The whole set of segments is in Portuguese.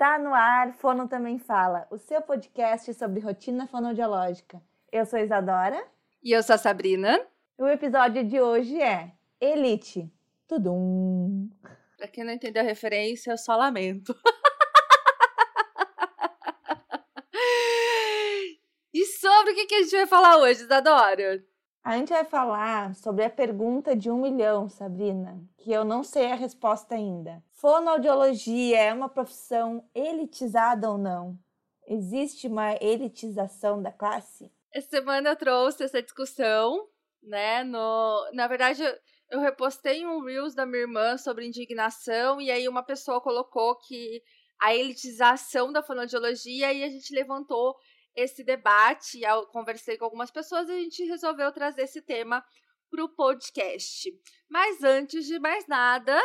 Está no ar, Fono Também Fala, o seu podcast sobre rotina fonoaudiológica. Eu sou Isadora. E eu sou a Sabrina. E o episódio de hoje é Elite. Tudum. Pra quem não entendeu a referência, eu só lamento. e sobre o que a gente vai falar hoje, Isadora? A gente vai falar sobre a pergunta de um milhão, Sabrina, que eu não sei a resposta ainda. Fonoaudiologia é uma profissão elitizada ou não? Existe uma elitização da classe? Essa semana eu trouxe essa discussão, né? No, na verdade, eu repostei um Reels da minha irmã sobre indignação, e aí uma pessoa colocou que a elitização da fonoaudiologia, e a gente levantou esse debate, eu conversei com algumas pessoas e a gente resolveu trazer esse tema para o podcast. Mas antes de mais nada,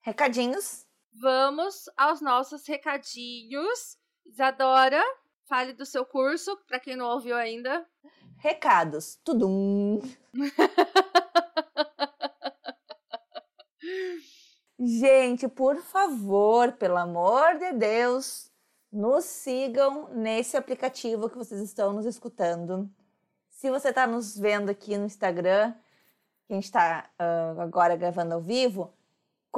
recadinhos. Vamos aos nossos recadinhos. Isadora, fale do seu curso, para quem não ouviu ainda. Recados, tudum. Gente, por favor, pelo amor de Deus, nos sigam nesse aplicativo que vocês estão nos escutando. Se você está nos vendo aqui no Instagram, que a gente está uh, agora gravando ao vivo,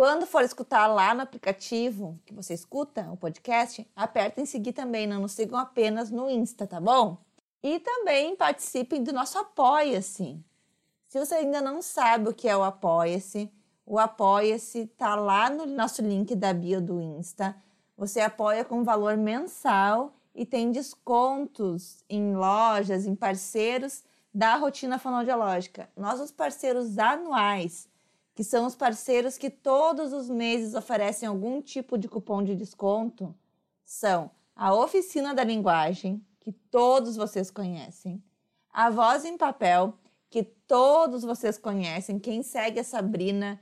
quando for escutar lá no aplicativo que você escuta o podcast, aperta em seguir também, não nos sigam apenas no Insta, tá bom? E também participem do nosso Apoia-se. Se você ainda não sabe o que é o Apoia-se, o Apoia-se tá lá no nosso link da bio do Insta. Você apoia com valor mensal e tem descontos em lojas, em parceiros da rotina fonoaudiológica. Nossos parceiros anuais, que são os parceiros que todos os meses oferecem algum tipo de cupom de desconto, são a Oficina da Linguagem, que todos vocês conhecem, a Voz em Papel, que todos vocês conhecem. Quem segue a Sabrina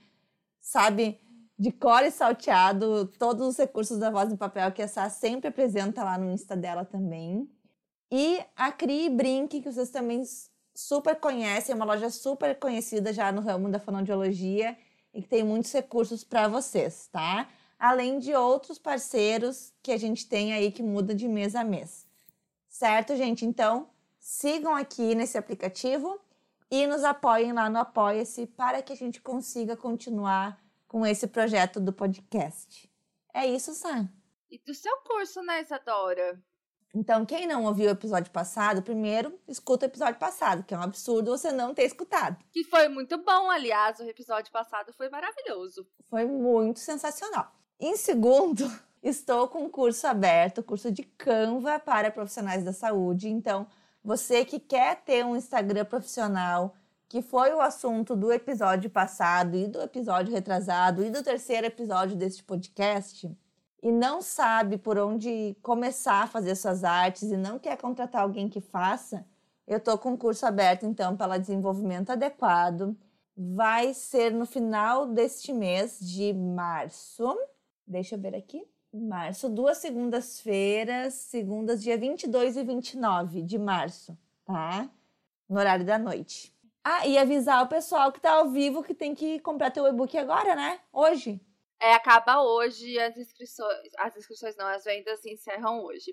sabe de cor e salteado todos os recursos da Voz em Papel que a Sá sempre apresenta lá no Insta dela também. E a Cri Brink, que vocês também super conhecem, é uma loja super conhecida já no ramo da fonoaudiologia e que tem muitos recursos para vocês, tá? Além de outros parceiros que a gente tem aí que muda de mês a mês. Certo, gente? Então, sigam aqui nesse aplicativo e nos apoiem lá no Apoia-se para que a gente consiga continuar com esse projeto do podcast. É isso, Sam. E do seu curso, né, Isadora? Então, quem não ouviu o episódio passado, primeiro escuta o episódio passado, que é um absurdo você não ter escutado. Que foi muito bom, aliás, o episódio passado foi maravilhoso. Foi muito sensacional. Em segundo, estou com um curso aberto, curso de Canva para profissionais da saúde. Então, você que quer ter um Instagram profissional, que foi o assunto do episódio passado e do episódio retrasado e do terceiro episódio deste podcast, e não sabe por onde começar a fazer suas artes e não quer contratar alguém que faça, eu estou com um curso aberto então para desenvolvimento adequado. Vai ser no final deste mês de março. Deixa eu ver aqui. Março, duas segundas-feiras, segundas, dia 22 e 29 de março, tá? No horário da noite. Ah, e avisar o pessoal que tá ao vivo que tem que comprar teu e-book agora, né? Hoje. É, acaba hoje as inscrições. As inscrições não, as vendas se encerram hoje.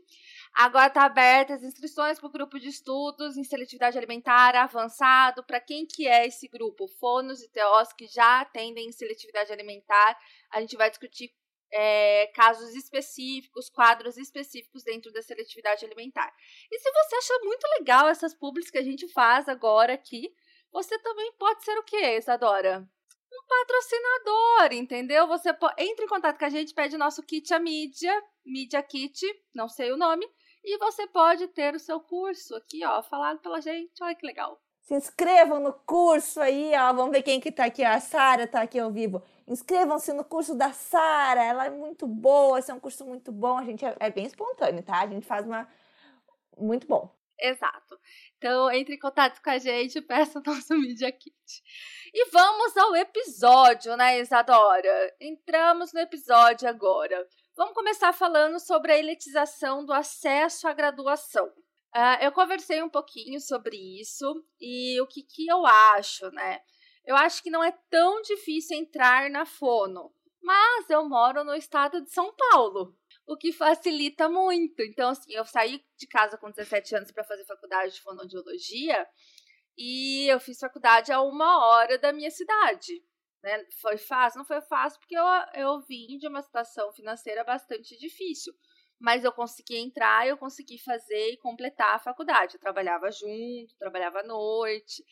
Agora tá abertas as inscrições para o grupo de estudos em seletividade alimentar avançado. Para quem que é esse grupo? Fonos e TOs que já atendem em seletividade alimentar. A gente vai discutir é, casos específicos, quadros específicos dentro da seletividade alimentar. E se você acha muito legal essas públicas que a gente faz agora aqui, você também pode ser o que, Isadora? Um patrocinador, entendeu? Você entra em contato com a gente, pede nosso kit a mídia, mídia kit, não sei o nome, e você pode ter o seu curso aqui, ó, falado pela gente. Olha que legal. Se inscrevam no curso aí, ó. Vamos ver quem que tá aqui. A Sara tá aqui ao vivo. Inscrevam-se no curso da Sara. Ela é muito boa. Esse é um curso muito bom. A gente é, é bem espontâneo, tá? A gente faz uma muito bom. Exato. Então, entre em contato com a gente, peça o nosso Media Kit. E vamos ao episódio, né, Isadora? Entramos no episódio agora. Vamos começar falando sobre a elitização do acesso à graduação. Uh, eu conversei um pouquinho sobre isso e o que, que eu acho, né? Eu acho que não é tão difícil entrar na Fono, mas eu moro no estado de São Paulo. O que facilita muito. Então, assim, eu saí de casa com 17 anos para fazer faculdade de fonoaudiologia e eu fiz faculdade a uma hora da minha cidade. Né? Foi fácil? Não foi fácil porque eu, eu vim de uma situação financeira bastante difícil. Mas eu consegui entrar, eu consegui fazer e completar a faculdade. Eu trabalhava junto, trabalhava à noite.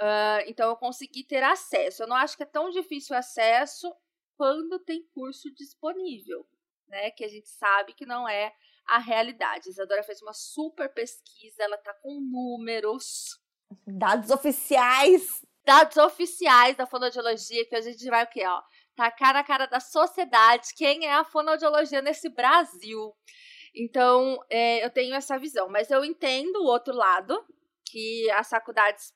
Uh, então eu consegui ter acesso. Eu não acho que é tão difícil o acesso quando tem curso disponível né? Que a gente sabe que não é a realidade. A Isadora fez uma super pesquisa, ela tá com números. Dados oficiais. Dados oficiais da fonoaudiologia, que a gente vai o quê, ó? Tá cara a cara da sociedade, quem é a fonoaudiologia nesse Brasil. Então, é, eu tenho essa visão, mas eu entendo o outro lado, que as faculdades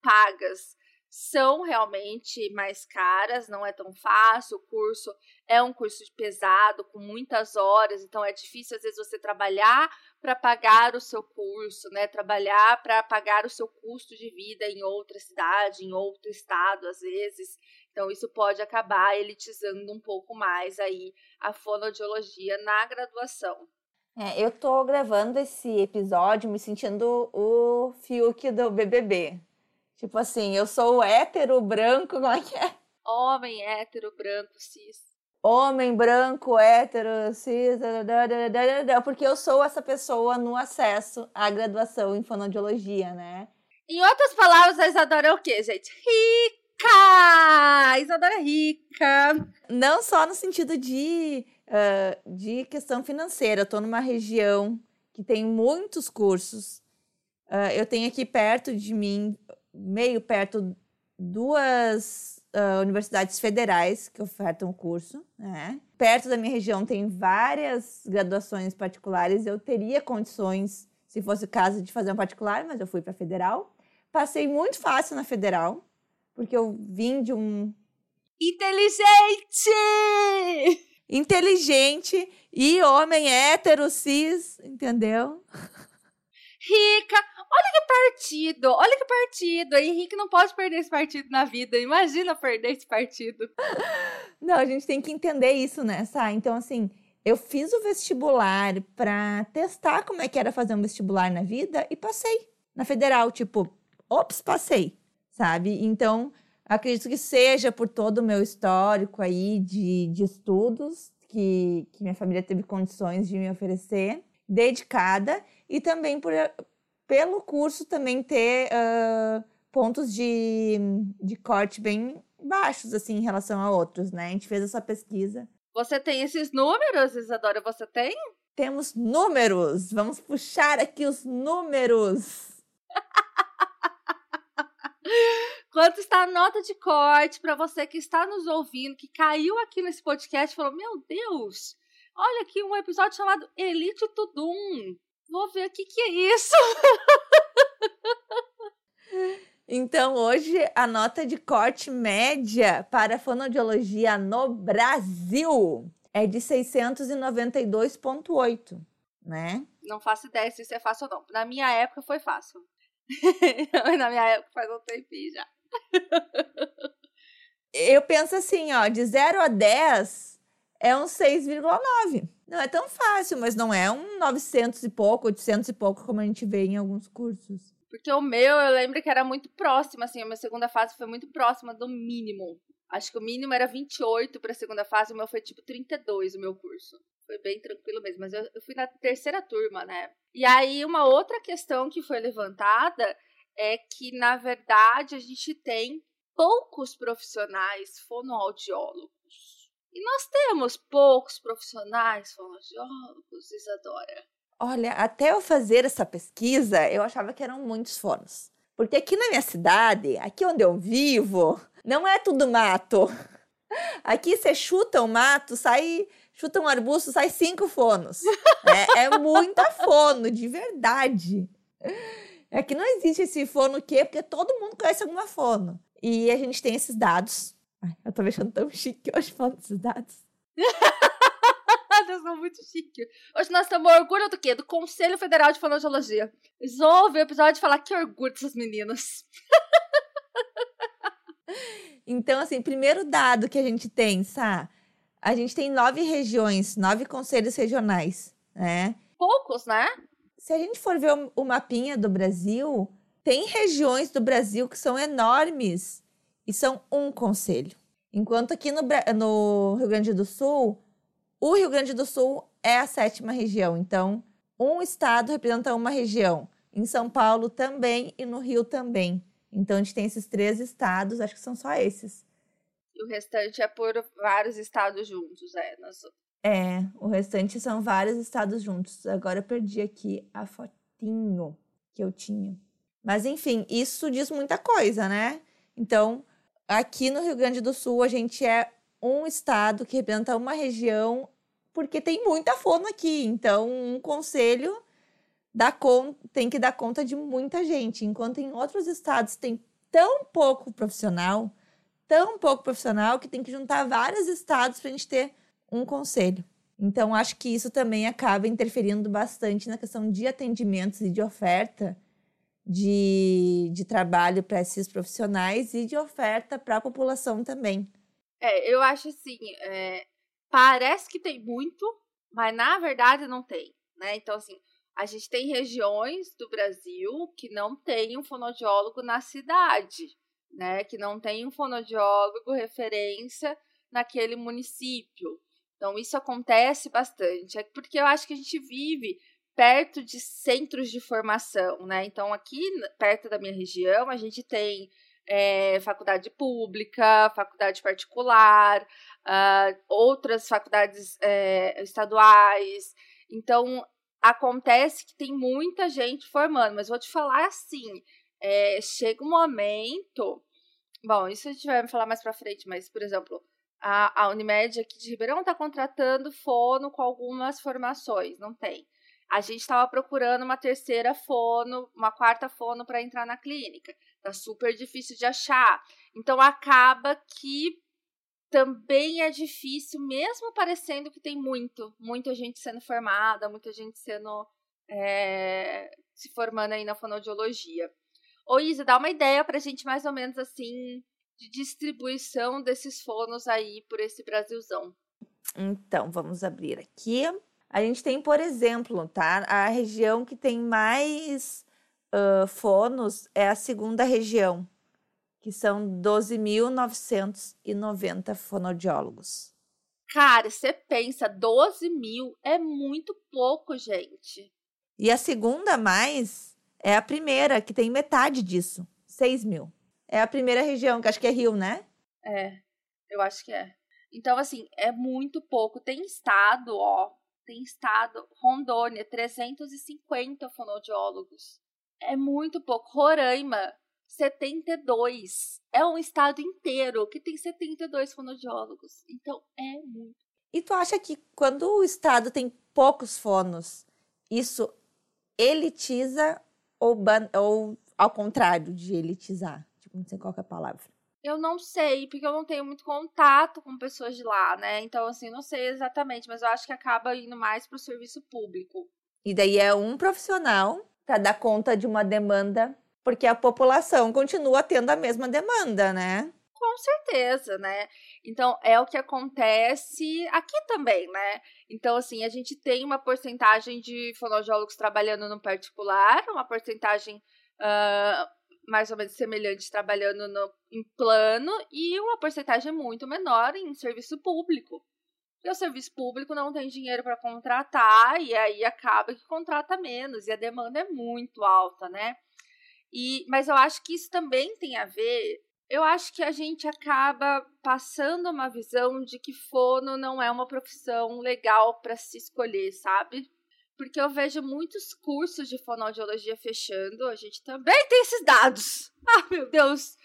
pagas são realmente mais caras, não é tão fácil. O curso é um curso pesado, com muitas horas, então é difícil às vezes você trabalhar para pagar o seu curso, né? Trabalhar para pagar o seu custo de vida em outra cidade, em outro estado, às vezes. Então isso pode acabar elitizando um pouco mais aí a fonoaudiologia na graduação. É, eu tô gravando esse episódio me sentindo o Fiuk do BBB. Tipo assim, eu sou hétero, branco, como é que é? Homem, hétero, branco, cis. Homem, branco, hétero, cis, porque eu sou essa pessoa no acesso à graduação em fonoaudiologia, né? Em outras palavras, a Isadora é o quê, gente? Rica! Isadora é rica! Não só no sentido de, uh, de questão financeira. Eu tô numa região que tem muitos cursos. Uh, eu tenho aqui perto de mim meio perto duas uh, universidades federais que ofertam o curso. Né? Perto da minha região tem várias graduações particulares. Eu teria condições, se fosse o caso, de fazer um particular, mas eu fui para a federal. Passei muito fácil na federal, porque eu vim de um. Inteligente! Inteligente e homem hétero, cis, entendeu? Rica, Olha que partido, olha que partido. Henrique não pode perder esse partido na vida. Imagina perder esse partido. Não, a gente tem que entender isso, né, Sá? Então, assim, eu fiz o vestibular para testar como é que era fazer um vestibular na vida e passei na federal. Tipo, ops, passei, sabe? Então, acredito que seja por todo o meu histórico aí de, de estudos que, que minha família teve condições de me oferecer, dedicada, e também por, pelo curso também ter uh, pontos de, de corte bem baixos, assim, em relação a outros, né? A gente fez essa pesquisa. Você tem esses números, Isadora? Você tem? Temos números! Vamos puxar aqui os números! Quanto está a nota de corte para você que está nos ouvindo, que caiu aqui nesse podcast e falou: Meu Deus, olha aqui um episódio chamado Elite Tudum. Vou ver o que, que é isso. Então, hoje, a nota de corte média para a fonoaudiologia no Brasil é de 692,8, né? Não faço ideia se isso é fácil ou não. Na minha época foi fácil. Na minha época faz um tempinho já. Eu penso assim, ó, de 0 a 10 é um 6,9. Não é tão fácil, mas não é um 900 e pouco, 800 e pouco, como a gente vê em alguns cursos. Porque o meu, eu lembro que era muito próximo, assim, a minha segunda fase foi muito próxima do mínimo. Acho que o mínimo era 28 para a segunda fase, o meu foi tipo 32 o meu curso. Foi bem tranquilo mesmo, mas eu, eu fui na terceira turma, né? E aí, uma outra questão que foi levantada é que, na verdade, a gente tem poucos profissionais fonoaudiólogos. E nós temos poucos profissionais fonoaudiólogos, Isadora. Olha, até eu fazer essa pesquisa, eu achava que eram muitos fonos. Porque aqui na minha cidade, aqui onde eu vivo, não é tudo mato. Aqui você chuta um mato, sai, chuta um arbusto, sai cinco fonos. É, é muita fono, de verdade. Aqui não existe esse fono o quê? Porque todo mundo conhece alguma fono. E a gente tem esses dados Ai, eu tô me achando tão chique hoje falando desses dados. Vocês são muito chique. Hoje nós estamos orgulho do quê? Do Conselho Federal de Fonoaudiologia. Eles vão ouvir o episódio e falar que orgulho dessas meninas. então, assim, primeiro dado que a gente tem, Sá. a gente tem nove regiões, nove conselhos regionais, né? Poucos, né? Se a gente for ver o mapinha do Brasil, tem regiões do Brasil que são enormes e são um conselho. Enquanto aqui no, no Rio Grande do Sul, o Rio Grande do Sul é a sétima região. Então, um estado representa uma região. Em São Paulo também e no Rio também. Então, a gente tem esses três estados, acho que são só esses. E o restante é por vários estados juntos, é. Nós... É, o restante são vários estados juntos. Agora eu perdi aqui a fotinho que eu tinha. Mas, enfim, isso diz muita coisa, né? Então, Aqui no Rio Grande do Sul, a gente é um estado que representa uma região, porque tem muita fono aqui. Então, um conselho dá con tem que dar conta de muita gente. Enquanto em outros estados tem tão pouco profissional, tão pouco profissional, que tem que juntar vários estados para a gente ter um conselho. Então, acho que isso também acaba interferindo bastante na questão de atendimentos e de oferta de, de trabalho para esses profissionais e de oferta para a população também. É, eu acho assim, é, parece que tem muito, mas na verdade não tem, né? Então, assim, a gente tem regiões do Brasil que não tem um fonoaudiólogo na cidade, né? Que não tem um fonoaudiólogo referência naquele município. Então, isso acontece bastante. É porque eu acho que a gente vive perto de centros de formação, né? Então, aqui perto da minha região, a gente tem é, faculdade pública, faculdade particular, uh, outras faculdades é, estaduais. Então, acontece que tem muita gente formando, mas vou te falar assim: é, chega um momento. Bom, isso a gente vai falar mais para frente, mas, por exemplo, a, a Unimed aqui de Ribeirão está contratando fono com algumas formações, não tem a gente estava procurando uma terceira fono, uma quarta fono para entrar na clínica. Tá super difícil de achar. Então acaba que também é difícil, mesmo parecendo que tem muito, muita gente sendo formada, muita gente sendo é, se formando aí na fonoaudiologia. Ô Isa, dá uma ideia para a gente mais ou menos assim de distribuição desses fonos aí por esse Brasilzão. Então, vamos abrir aqui. A gente tem, por exemplo, tá? A região que tem mais uh, fonos é a segunda região, que são 12.990 fonoaudiólogos. Cara, você pensa, 12 mil é muito pouco, gente. E a segunda mais é a primeira, que tem metade disso, 6 mil. É a primeira região, que acho que é Rio, né? É, eu acho que é. Então, assim, é muito pouco. Tem estado, ó, tem estado, Rondônia, 350 fonoaudiólogos. É muito pouco. Roraima, 72. É um estado inteiro que tem 72 fonoaudiólogos. Então, é muito. E tu acha que quando o estado tem poucos fonos, isso elitiza ou, ou ao contrário de elitizar? Tipo, não sei qual é a palavra. Eu não sei, porque eu não tenho muito contato com pessoas de lá, né? Então, assim, não sei exatamente, mas eu acho que acaba indo mais para o serviço público. E daí é um profissional para dar conta de uma demanda, porque a população continua tendo a mesma demanda, né? Com certeza, né? Então, é o que acontece aqui também, né? Então, assim, a gente tem uma porcentagem de fonoaudiólogos trabalhando no particular, uma porcentagem uh, mais ou menos semelhante trabalhando no, em plano e uma porcentagem muito menor em serviço público. Porque o serviço público não tem dinheiro para contratar e aí acaba que contrata menos e a demanda é muito alta, né? E, mas eu acho que isso também tem a ver. Eu acho que a gente acaba passando uma visão de que fono não é uma profissão legal para se escolher, sabe? Porque eu vejo muitos cursos de fonoaudiologia fechando. A gente também tem esses dados. Ah, meu Deus!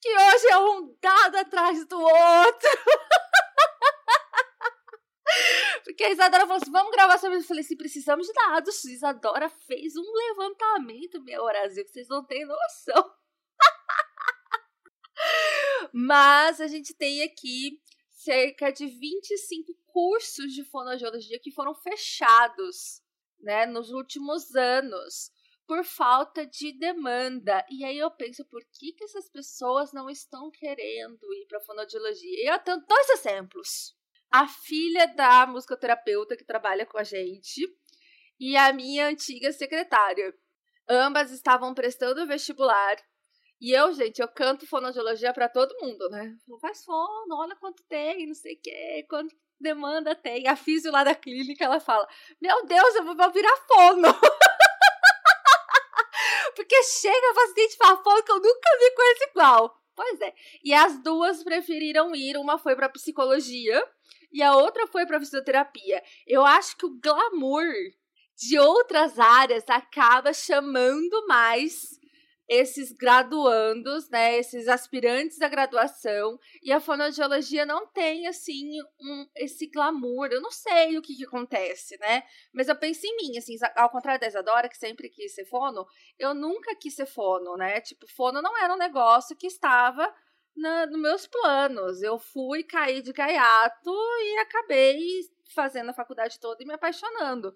Que hoje é um dado atrás do outro. Porque a Isadora falou assim: vamos gravar sobre isso. Eu falei assim: precisamos de dados. Isadora fez um levantamento, meu Brasil, que vocês não têm noção. Mas a gente tem aqui cerca de 25 cursos de fonoaudiologia que foram fechados né, nos últimos anos por falta de demanda. E aí eu penso, por que, que essas pessoas não estão querendo ir para a fonoaudiologia? Eu tenho dois exemplos. a filha da musicoterapeuta que trabalha com a gente e a minha antiga secretária. Ambas estavam prestando vestibular. E eu, gente, eu canto fonoaudiologia para todo mundo, né? Faz fono, olha quanto tem, não sei o quê, quanto demanda tem. A físio lá da clínica, ela fala: Meu Deus, eu vou virar fono. Porque chega paciente fala fono que eu nunca vi coisa igual. Pois é. E as duas preferiram ir. Uma foi para psicologia e a outra foi para fisioterapia. Eu acho que o glamour de outras áreas acaba chamando mais esses graduandos, né, esses aspirantes da graduação, e a fonoaudiologia não tem, assim, um, esse glamour, eu não sei o que, que acontece, né, mas eu penso em mim, assim, ao contrário da Isadora, que sempre quis ser fono, eu nunca quis ser fono, né, tipo, fono não era um negócio que estava na, nos meus planos, eu fui cair de gaiato e acabei fazendo a faculdade toda e me apaixonando.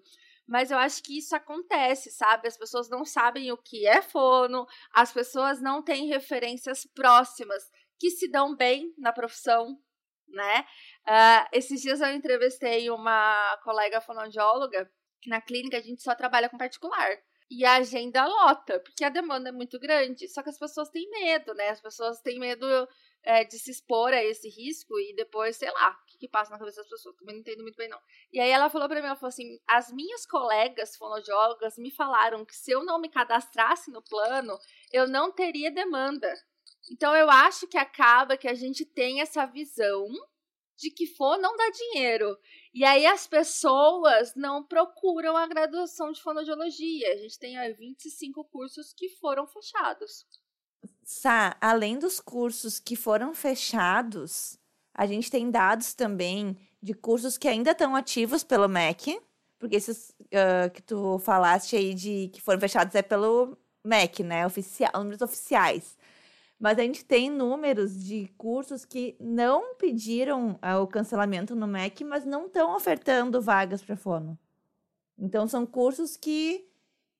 Mas eu acho que isso acontece, sabe? As pessoas não sabem o que é fono, as pessoas não têm referências próximas que se dão bem na profissão, né? Uh, esses dias eu entrevistei uma colega fonoaudióloga que na clínica a gente só trabalha com particular. E a agenda lota, porque a demanda é muito grande. Só que as pessoas têm medo, né? As pessoas têm medo é, de se expor a esse risco e depois, sei lá, que, passa na cabeça das pessoas. Também não entendo muito bem, não. E aí ela falou pra mim, ela falou assim, as minhas colegas fonoaudiólogas me falaram que se eu não me cadastrasse no plano, eu não teria demanda. Então eu acho que acaba que a gente tem essa visão de que for não dá dinheiro. E aí as pessoas não procuram a graduação de fonoaudiologia. A gente tem aí 25 cursos que foram fechados. Sá, além dos cursos que foram fechados, a gente tem dados também de cursos que ainda estão ativos pelo MEC, porque esses uh, que tu falaste aí de que foram fechados é pelo MEC, né? Oficial, números oficiais. Mas a gente tem números de cursos que não pediram uh, o cancelamento no MEC, mas não estão ofertando vagas para fono. Então são cursos que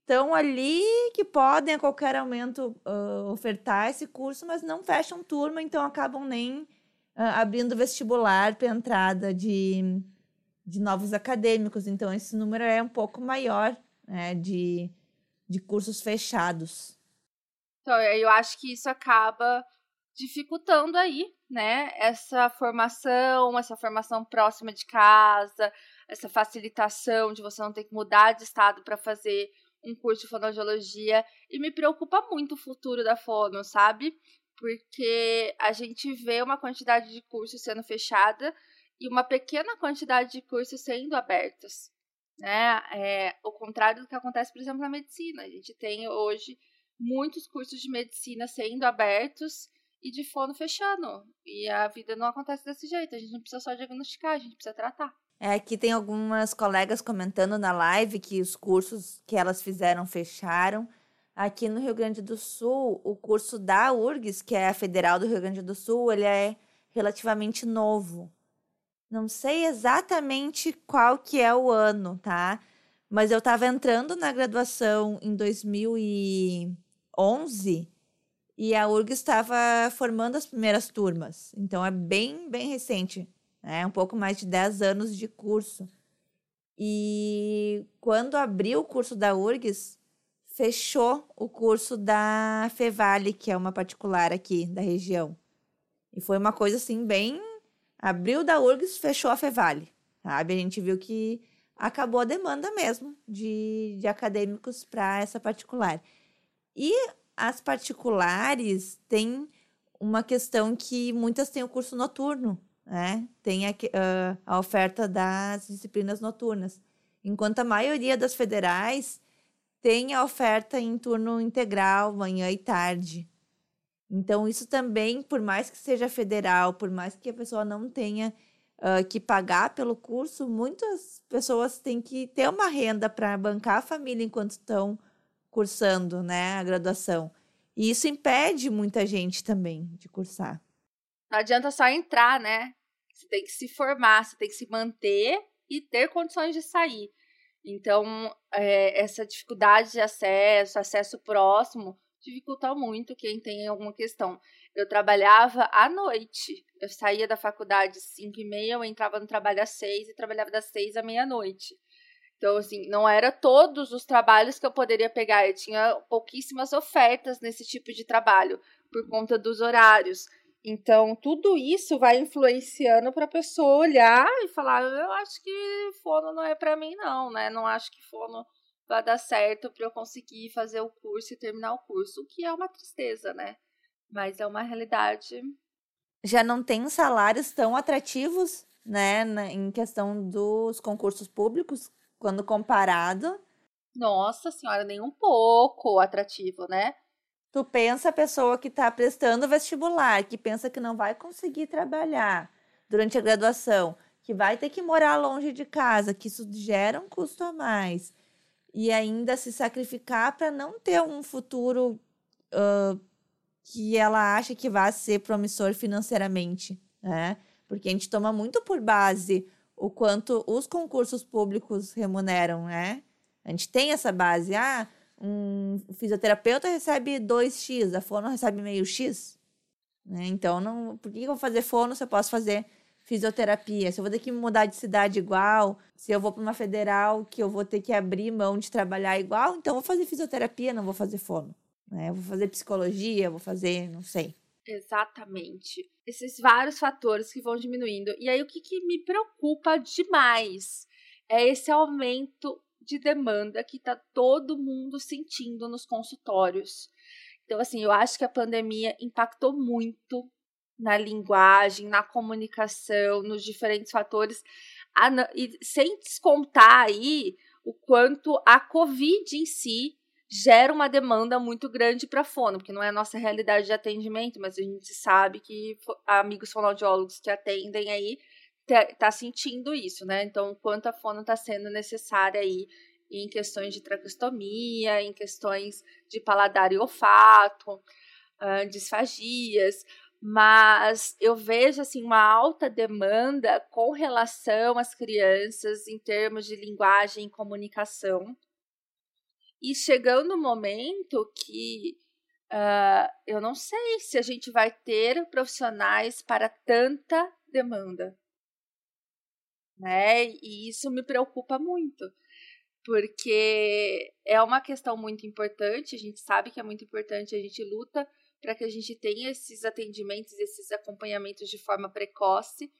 estão ali que podem a qualquer momento uh, ofertar esse curso, mas não fecham turma, então acabam nem abrindo vestibular para entrada de, de novos acadêmicos. Então, esse número é um pouco maior né, de, de cursos fechados. Então, eu acho que isso acaba dificultando aí, né, essa formação, essa formação próxima de casa, essa facilitação de você não ter que mudar de estado para fazer um curso de fonoaudiologia e me preocupa muito o futuro da fono, sabe? Porque a gente vê uma quantidade de cursos sendo fechada e uma pequena quantidade de cursos sendo abertos, né? É o contrário do que acontece, por exemplo, na medicina. A gente tem hoje muitos cursos de medicina sendo abertos e de fono fechando. E a vida não acontece desse jeito. A gente não precisa só diagnosticar, a gente precisa tratar. É, aqui tem algumas colegas comentando na live que os cursos que elas fizeram fecharam. Aqui no Rio Grande do Sul, o curso da URGS, que é a Federal do Rio Grande do Sul, ele é relativamente novo. Não sei exatamente qual que é o ano, tá? Mas eu estava entrando na graduação em 2011 e a URGS estava formando as primeiras turmas. Então é bem, bem recente né? Um pouco mais de 10 anos de curso. E quando abriu o curso da URGS, fechou o curso da Fevale, que é uma particular aqui da região. E foi uma coisa assim bem abriu da URGS, fechou a Fevale, sabe? A gente viu que acabou a demanda mesmo de, de acadêmicos para essa particular. E as particulares têm uma questão que muitas têm o curso noturno, né? Tem a, uh, a oferta das disciplinas noturnas, enquanto a maioria das federais tem a oferta em turno integral, manhã e tarde. Então, isso também, por mais que seja federal, por mais que a pessoa não tenha uh, que pagar pelo curso, muitas pessoas têm que ter uma renda para bancar a família enquanto estão cursando né, a graduação. E isso impede muita gente também de cursar. Não adianta só entrar, né? Você tem que se formar, você tem que se manter e ter condições de sair. Então, é, essa dificuldade de acesso, acesso próximo, dificulta muito quem tem alguma questão. Eu trabalhava à noite. Eu saía da faculdade às 5 e meia, eu entrava no trabalho às 6 e trabalhava das 6 à meia-noite. Então, assim, não era todos os trabalhos que eu poderia pegar. Eu tinha pouquíssimas ofertas nesse tipo de trabalho, por conta dos horários. Então, tudo isso vai influenciando para a pessoa olhar e falar: eu acho que fono não é para mim, não, né? Não acho que fono vai dar certo para eu conseguir fazer o curso e terminar o curso, o que é uma tristeza, né? Mas é uma realidade. Já não tem salários tão atrativos, né, em questão dos concursos públicos, quando comparado. Nossa senhora, nem um pouco atrativo, né? Tu pensa a pessoa que está prestando vestibular, que pensa que não vai conseguir trabalhar durante a graduação, que vai ter que morar longe de casa, que isso gera um custo a mais, e ainda se sacrificar para não ter um futuro uh, que ela acha que vai ser promissor financeiramente, né? Porque a gente toma muito por base o quanto os concursos públicos remuneram, né? A gente tem essa base, ah, um fisioterapeuta recebe 2x, a fono recebe meio x. Né? Então, não, por que eu vou fazer fono se eu posso fazer fisioterapia? Se eu vou ter que mudar de cidade igual, se eu vou para uma federal que eu vou ter que abrir mão de trabalhar igual, então vou fazer fisioterapia, não vou fazer fono. Né? Eu vou fazer psicologia, vou fazer, não sei. Exatamente. Esses vários fatores que vão diminuindo. E aí, o que, que me preocupa demais é esse aumento de demanda que está todo mundo sentindo nos consultórios. Então, assim, eu acho que a pandemia impactou muito na linguagem, na comunicação, nos diferentes fatores, e sem descontar aí o quanto a Covid em si gera uma demanda muito grande para fono, porque não é a nossa realidade de atendimento, mas a gente sabe que amigos fonoaudiólogos que atendem aí tá sentindo isso, né? Então, quanto a fono está sendo necessária aí em questões de tracostomia, em questões de paladar e olfato, uh, disfagias, mas eu vejo assim uma alta demanda com relação às crianças em termos de linguagem e comunicação. E chegando o um momento que uh, eu não sei se a gente vai ter profissionais para tanta demanda né? E isso me preocupa muito, porque é uma questão muito importante, a gente sabe que é muito importante, a gente luta para que a gente tenha esses atendimentos, esses acompanhamentos de forma precoce.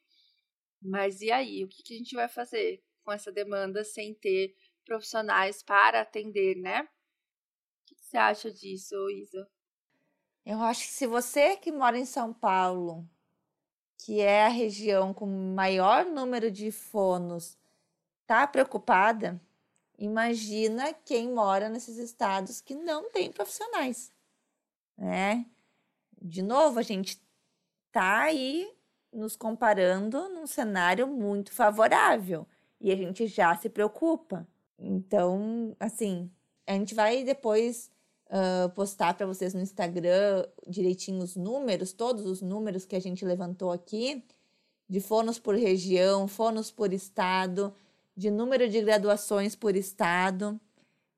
Mas e aí, o que, que a gente vai fazer com essa demanda sem ter profissionais para atender, né? O que você acha disso, Isa? Eu acho que se você que mora em São Paulo que é a região com maior número de fonos, está preocupada, imagina quem mora nesses estados que não tem profissionais, né? De novo, a gente tá aí nos comparando num cenário muito favorável e a gente já se preocupa. Então, assim, a gente vai depois uh, postar para vocês no Instagram direitinho os números, todos os números que a gente levantou aqui, de fonos por região, fonos por estado, de número de graduações por estado,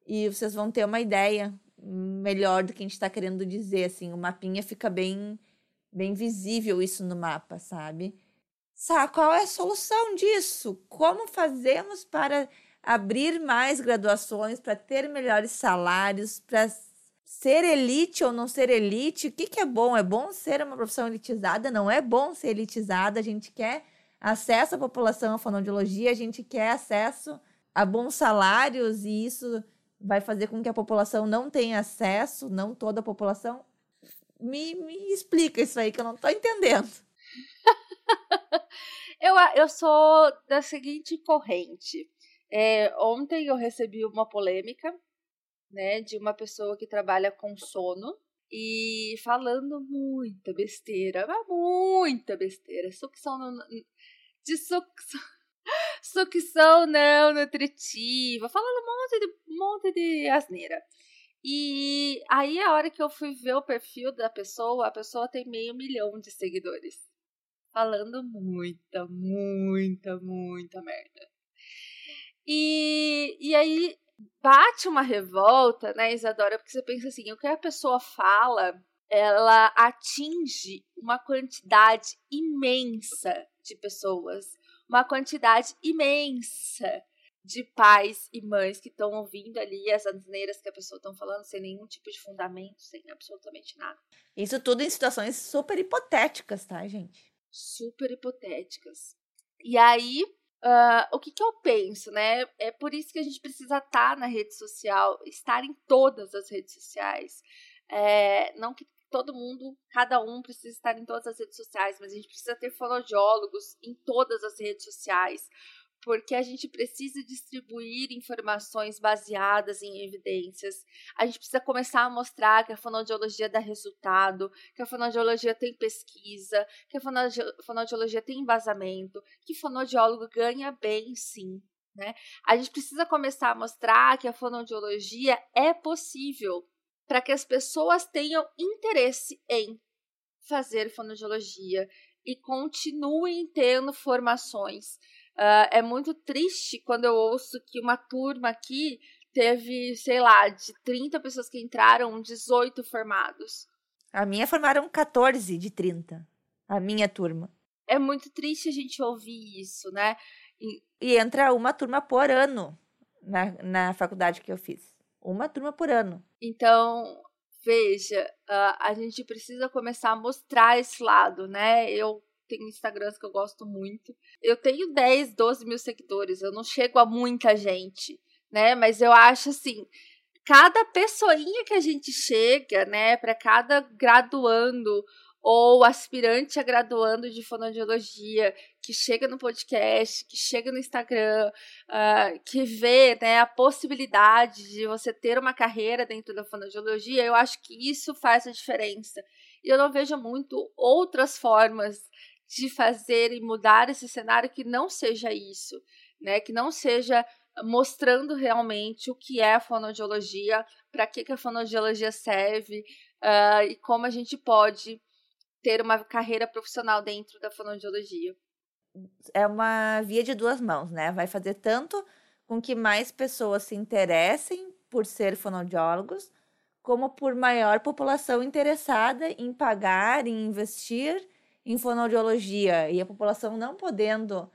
e vocês vão ter uma ideia melhor do que a gente está querendo dizer. Assim, o mapinha fica bem, bem visível isso no mapa, sabe? Sabe qual é a solução disso? Como fazemos para abrir mais graduações, para ter melhores salários, para ser elite ou não ser elite, o que, que é bom? É bom ser uma profissão elitizada? Não é bom ser elitizada? A gente quer acesso à população à fonoaudiologia, a gente quer acesso a bons salários e isso vai fazer com que a população não tenha acesso, não toda a população. Me, me explica isso aí que eu não estou entendendo. eu, eu sou da seguinte corrente. É, ontem eu recebi uma polêmica né, de uma pessoa que trabalha com sono e falando muita besteira, muita besteira, sucção não, de sucção, sucção não nutritiva, falando um monte de, um monte de asneira. E aí, a hora que eu fui ver o perfil da pessoa, a pessoa tem meio milhão de seguidores. Falando muita, muita, muita merda. E, e aí bate uma revolta, né, Isadora? Porque você pensa assim, o que a pessoa fala ela atinge uma quantidade imensa de pessoas, uma quantidade imensa de pais e mães que estão ouvindo ali as asneiras que a pessoa está falando sem nenhum tipo de fundamento, sem absolutamente nada. Isso tudo em situações super hipotéticas, tá, gente? Super hipotéticas. E aí, uh, o que, que eu penso, né? É por isso que a gente precisa estar tá na rede social, estar em todas as redes sociais. É, não que todo mundo, cada um precisa estar em todas as redes sociais, mas a gente precisa ter fonoaudiólogos em todas as redes sociais, porque a gente precisa distribuir informações baseadas em evidências. A gente precisa começar a mostrar que a fonoaudiologia dá resultado, que a fonoaudiologia tem pesquisa, que a fonoaudiologia tem embasamento, que fonoaudiólogo ganha bem sim. Né? A gente precisa começar a mostrar que a fonoaudiologia é possível para que as pessoas tenham interesse em fazer fonoaudiologia e continuem tendo formações Uh, é muito triste quando eu ouço que uma turma aqui teve, sei lá, de 30 pessoas que entraram, 18 formados. A minha formaram 14 de 30. A minha turma. É muito triste a gente ouvir isso, né? E, e entra uma turma por ano na, na faculdade que eu fiz. Uma turma por ano. Então, veja, uh, a gente precisa começar a mostrar esse lado, né? Eu tenho Instagrams que eu gosto muito. Eu tenho 10, 12 mil seguidores, eu não chego a muita gente, né? Mas eu acho assim, cada pessoinha que a gente chega, né, para cada graduando ou aspirante a graduando de fonoaudiologia que chega no podcast, que chega no Instagram, uh, que vê né, a possibilidade de você ter uma carreira dentro da fonoaudiologia, eu acho que isso faz a diferença. E eu não vejo muito outras formas de fazer e mudar esse cenário que não seja isso, né? Que não seja mostrando realmente o que é a fonoaudiologia, para que, que a fonoaudiologia serve uh, e como a gente pode ter uma carreira profissional dentro da fonoaudiologia. É uma via de duas mãos, né? Vai fazer tanto com que mais pessoas se interessem por ser fonoaudiólogos, como por maior população interessada em pagar, em investir em fonoaudiologia e a população não podendo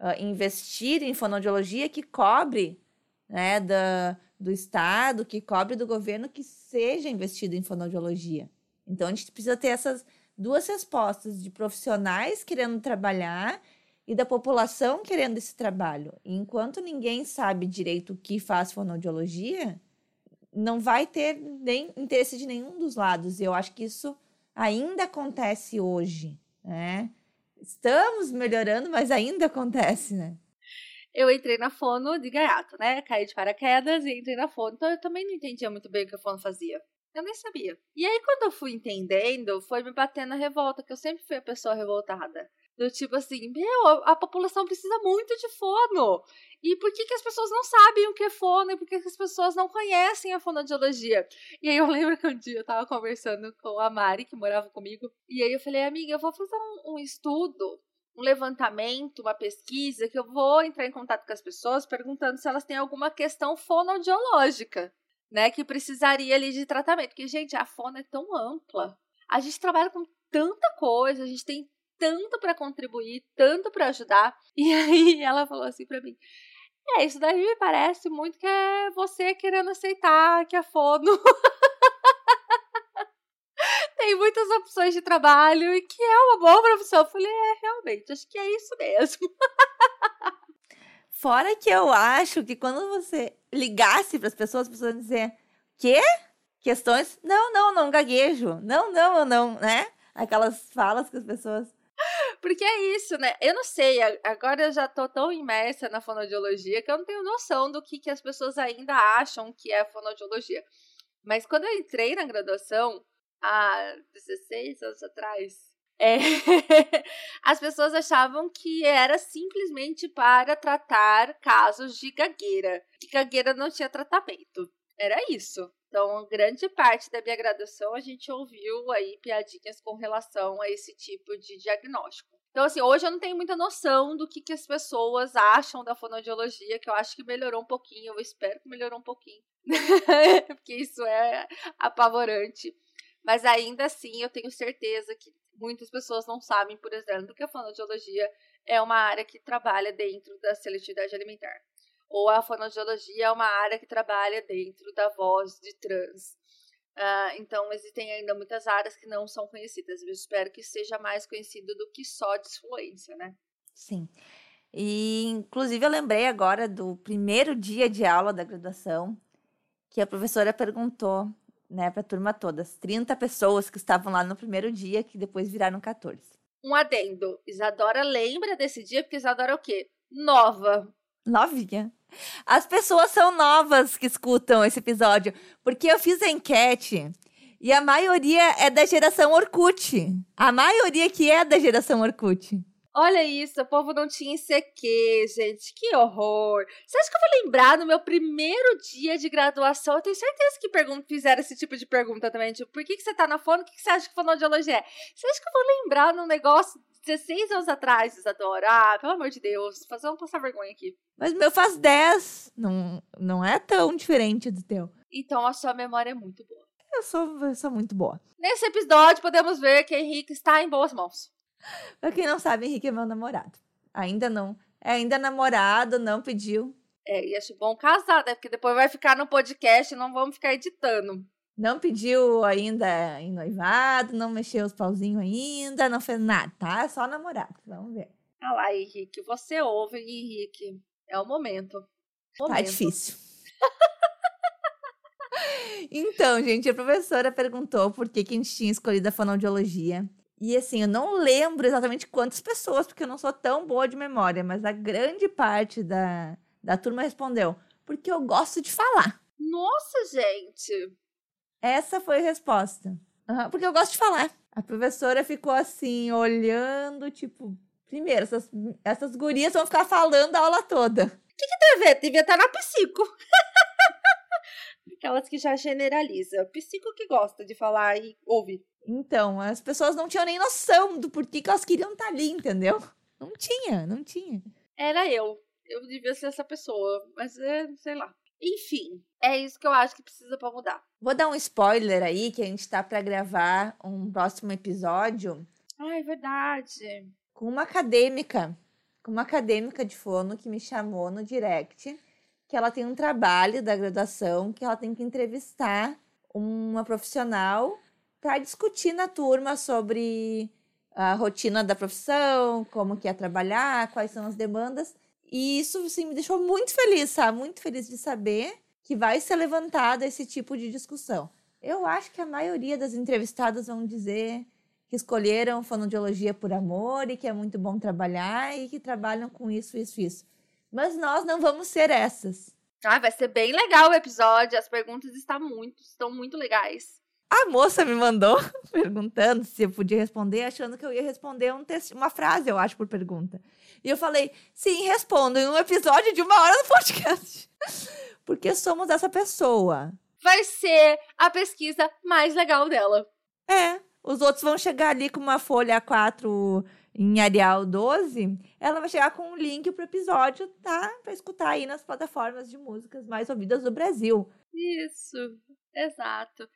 uh, investir em fonoaudiologia que cobre né, da, do Estado, que cobre do governo que seja investido em fonoaudiologia. Então, a gente precisa ter essas duas respostas de profissionais querendo trabalhar e da população querendo esse trabalho. E enquanto ninguém sabe direito o que faz fonoaudiologia, não vai ter nem interesse de nenhum dos lados. E eu acho que isso ainda acontece hoje né? Estamos melhorando, mas ainda acontece, né? Eu entrei na fono de gaiato, né? Caí de paraquedas e entrei na fono. Então eu também não entendia muito bem o que a fono fazia. Eu nem sabia. E aí, quando eu fui entendendo, foi me batendo a revolta, que eu sempre fui a pessoa revoltada. Do tipo assim, meu, a, a, população precisa muito de fono. E por que, que as pessoas não sabem o que é fono? E por que, que as pessoas não conhecem a fonodiologia? E aí eu lembro que um dia eu tava conversando com a Mari, que morava comigo. E aí eu falei, amiga, eu vou fazer um, um estudo, um levantamento, uma pesquisa, que eu vou entrar em contato com as pessoas perguntando se elas têm alguma questão fonodiológica, né? Que precisaria ali de tratamento. Porque, gente, a fono é tão ampla. A gente trabalha com tanta coisa, a gente tem tanto para contribuir, tanto para ajudar. E aí ela falou assim para mim: "É, isso daí me parece muito que é você querendo aceitar que a fono tem muitas opções de trabalho e que é uma boa profissão". Eu falei: "É, realmente, acho que é isso mesmo". Fora que eu acho que quando você ligasse para as pessoas, as pessoas iam dizer: "Quê? Questões? Não, não, não gaguejo. Não, não, não, né? Aquelas falas que as pessoas porque é isso, né? Eu não sei, agora eu já tô tão imersa na fonoaudiologia que eu não tenho noção do que, que as pessoas ainda acham que é fonoaudiologia. Mas quando eu entrei na graduação, há 16 anos atrás, é, as pessoas achavam que era simplesmente para tratar casos de gagueira. Que gagueira não tinha tratamento. Era isso. Então, grande parte da minha graduação a gente ouviu aí piadinhas com relação a esse tipo de diagnóstico. Então, assim, hoje eu não tenho muita noção do que, que as pessoas acham da fonoaudiologia, que eu acho que melhorou um pouquinho, eu espero que melhorou um pouquinho, porque isso é apavorante. Mas ainda assim, eu tenho certeza que muitas pessoas não sabem, por exemplo, que a fonoaudiologia é uma área que trabalha dentro da seletividade alimentar. Ou a fonoaudiologia é uma área que trabalha dentro da voz de trans. Uh, então, existem ainda muitas áreas que não são conhecidas. Eu espero que seja mais conhecido do que só disfluência, né? Sim. E, inclusive, eu lembrei agora do primeiro dia de aula da graduação, que a professora perguntou né, para a turma toda, as 30 pessoas que estavam lá no primeiro dia, que depois viraram 14. Um adendo. Isadora lembra desse dia, porque Isadora é o quê? Nova. Novinha. As pessoas são novas que escutam esse episódio, porque eu fiz a enquete e a maioria é da geração Orkut. A maioria que é da geração Orkut. Olha isso, o povo não tinha ICQ, gente. Que horror. Você acha que eu vou lembrar no meu primeiro dia de graduação? Eu tenho certeza que pergunta, fizeram esse tipo de pergunta também. Tipo, por que, que você tá na fono? O que, que você acha que fonoaudiologia é? Você acha que eu vou lembrar num negócio 16 anos atrás, Isadora? Ah, pelo amor de Deus. Fazer um passar vergonha aqui. Mas o meu faz 10. Não, não é tão diferente do teu. Então a sua memória é muito boa. Eu sou, eu sou muito boa. Nesse episódio, podemos ver que Henrique está em boas mãos. Pra quem não sabe, Henrique é meu namorado. Ainda não. É ainda namorado, não pediu. É, e acho bom casar, né? Porque depois vai ficar no podcast e não vamos ficar editando. Não pediu ainda em noivado, não mexeu os pauzinhos ainda, não fez nada, tá? É só namorado. Vamos ver. Ah lá, Henrique, você ouve, Henrique. É o momento. Tá momento. Tá difícil. então, gente, a professora perguntou por que, que a gente tinha escolhido a fonoaudiologia. E assim, eu não lembro exatamente quantas pessoas, porque eu não sou tão boa de memória, mas a grande parte da, da turma respondeu: porque eu gosto de falar. Nossa, gente! Essa foi a resposta. Uhum, porque eu gosto de falar. A professora ficou assim, olhando, tipo, primeiro, essas, essas gurias vão ficar falando a aula toda. O que, que deve? Devia estar na psico. Aquelas que já generaliza. Psico que gosta de falar e ouve. Então, as pessoas não tinham nem noção do porquê que elas queriam estar ali, entendeu? Não tinha, não tinha. Era eu. Eu devia ser essa pessoa, mas é, sei lá. Enfim, é isso que eu acho que precisa para mudar. Vou dar um spoiler aí que a gente tá para gravar um próximo episódio. Ah, é verdade. Com uma acadêmica, com uma acadêmica de fono que me chamou no direct, que ela tem um trabalho da graduação que ela tem que entrevistar uma profissional para discutir na turma sobre a rotina da profissão, como que é trabalhar, quais são as demandas. E isso assim, me deixou muito feliz, sabe? Muito feliz de saber que vai ser levantado esse tipo de discussão. Eu acho que a maioria das entrevistadas vão dizer que escolheram fonoaudiologia por amor e que é muito bom trabalhar e que trabalham com isso, isso, isso. Mas nós não vamos ser essas. Ah, vai ser bem legal o episódio. As perguntas estão muito, estão muito legais. A moça me mandou perguntando se eu podia responder, achando que eu ia responder um uma frase, eu acho, por pergunta. E eu falei, sim, respondo em um episódio de uma hora do podcast. Porque somos essa pessoa. Vai ser a pesquisa mais legal dela. É. Os outros vão chegar ali com uma folha A4 em Arial 12. Ela vai chegar com um link pro episódio, tá? Pra escutar aí nas plataformas de músicas mais ouvidas do Brasil. Isso, exato.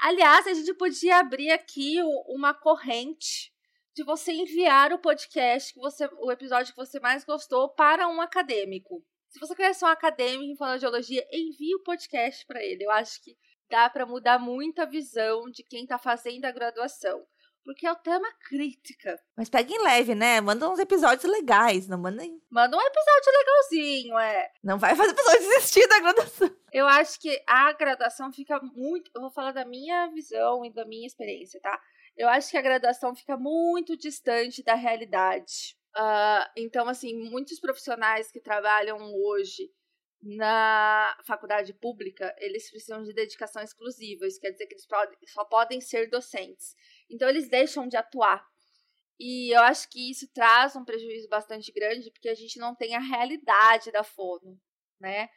Aliás, a gente podia abrir aqui uma corrente de você enviar o podcast, que você, o episódio que você mais gostou, para um acadêmico. Se você conhece um acadêmico em fonoaudiologia, envie o podcast para ele. Eu acho que dá para mudar muito a visão de quem está fazendo a graduação. Porque é o tema crítica. Mas pegue em leve, né? Manda uns episódios legais, não manda. Manda um episódio legalzinho, é. Não vai fazer pessoa desistir da graduação. Eu acho que a graduação fica muito. Eu vou falar da minha visão e da minha experiência, tá? Eu acho que a graduação fica muito distante da realidade. Uh, então, assim, muitos profissionais que trabalham hoje na faculdade pública, eles precisam de dedicação exclusiva. Isso quer dizer que eles só podem ser docentes. Então, eles deixam de atuar. E eu acho que isso traz um prejuízo bastante grande, porque a gente não tem a realidade da fono, né?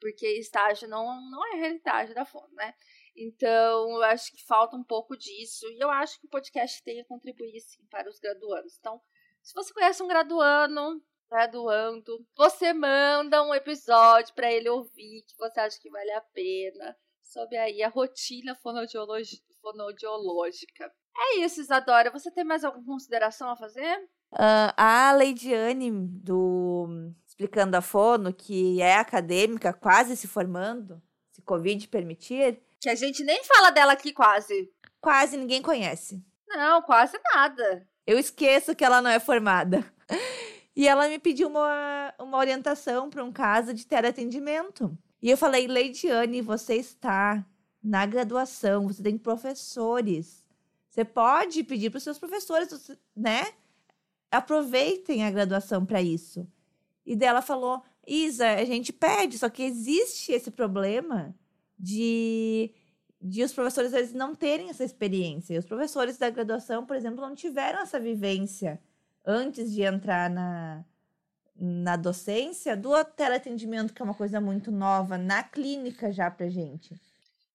Porque estágio não, não é realidade da fono, né? Então, eu acho que falta um pouco disso. E eu acho que o podcast tem a contribuir, sim, para os graduandos. Então, se você conhece um graduando, graduando, você manda um episódio para ele ouvir que você acha que vale a pena sobre aí a rotina fonoaudiológica. É isso, Isadora. Você tem mais alguma consideração a fazer? Uh, a Leidiane, do Explicando a Fono, que é acadêmica, quase se formando, se Covid permitir. Que a gente nem fala dela aqui quase. Quase ninguém conhece. Não, quase nada. Eu esqueço que ela não é formada. E ela me pediu uma, uma orientação para um caso de teleatendimento. E eu falei, Leidiane, você está na graduação, você tem professores. Você pode pedir para os seus professores, né? Aproveitem a graduação para isso. E dela falou: Isa, a gente pede, só que existe esse problema de, de os professores eles não terem essa experiência. Os professores da graduação, por exemplo, não tiveram essa vivência antes de entrar na, na docência do teleatendimento, que é uma coisa muito nova na clínica já pra gente.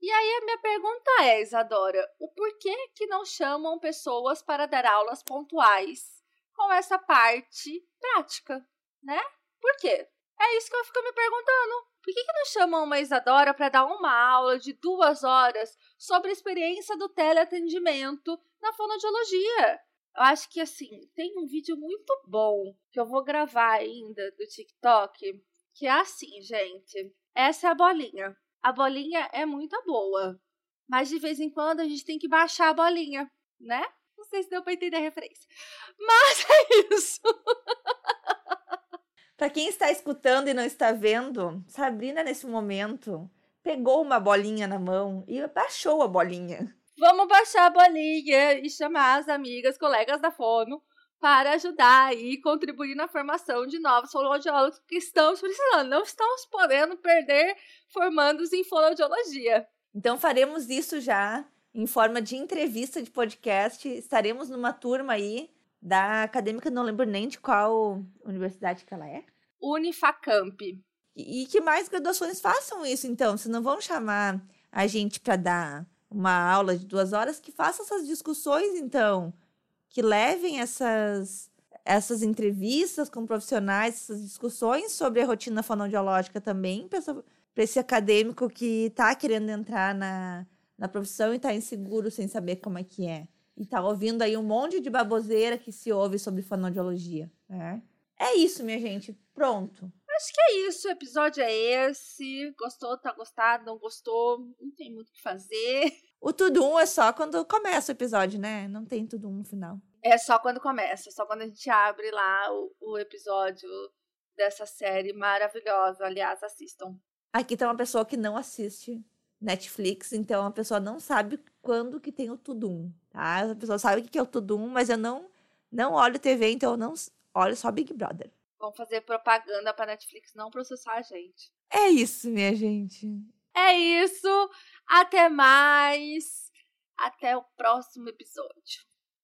E aí a minha pergunta é, Isadora, o porquê que não chamam pessoas para dar aulas pontuais com essa parte prática, né? Por quê? É isso que eu fico me perguntando. Por que, que não chamam uma Isadora para dar uma aula de duas horas sobre a experiência do teleatendimento na fonoaudiologia? Eu acho que assim, tem um vídeo muito bom que eu vou gravar ainda do TikTok, que é assim, gente. Essa é a bolinha. A bolinha é muito boa, mas de vez em quando a gente tem que baixar a bolinha, né? Não sei se deu para entender a referência. Mas é isso. Para quem está escutando e não está vendo, Sabrina nesse momento pegou uma bolinha na mão e baixou a bolinha. Vamos baixar a bolinha e chamar as amigas, colegas da Fono para ajudar e contribuir na formação de novos fonoaudiólogos que estamos precisando. Não estamos podendo perder formandos em fonoaudiologia. Então faremos isso já em forma de entrevista de podcast. Estaremos numa turma aí da acadêmica, não lembro nem de qual universidade que ela é. Unifacamp. E, e que mais graduações façam isso, então. Se não vão chamar a gente para dar uma aula de duas horas, que faça essas discussões, então, que levem essas, essas entrevistas com profissionais, essas discussões sobre a rotina fonoaudiológica também, para esse acadêmico que está querendo entrar na, na profissão e está inseguro sem saber como é que é. E está ouvindo aí um monte de baboseira que se ouve sobre fonoaudiologia. Né? É isso, minha gente. Pronto. Acho que é isso. O episódio é esse. Gostou, tá gostado, não gostou. Não tem muito o que fazer. O tudo um é só quando começa o episódio, né? Não tem tudo um no final. É só quando começa, só quando a gente abre lá o, o episódio dessa série maravilhosa. Aliás, assistam. Aqui tem uma pessoa que não assiste Netflix, então a pessoa não sabe quando que tem o Tudum, tá? A pessoa sabe o que é o Tudum, mas eu não não olho TV, então eu não olho só Big Brother. Vamos fazer propaganda para Netflix não processar a gente. É isso, minha gente. É isso. Até mais. Até o próximo episódio.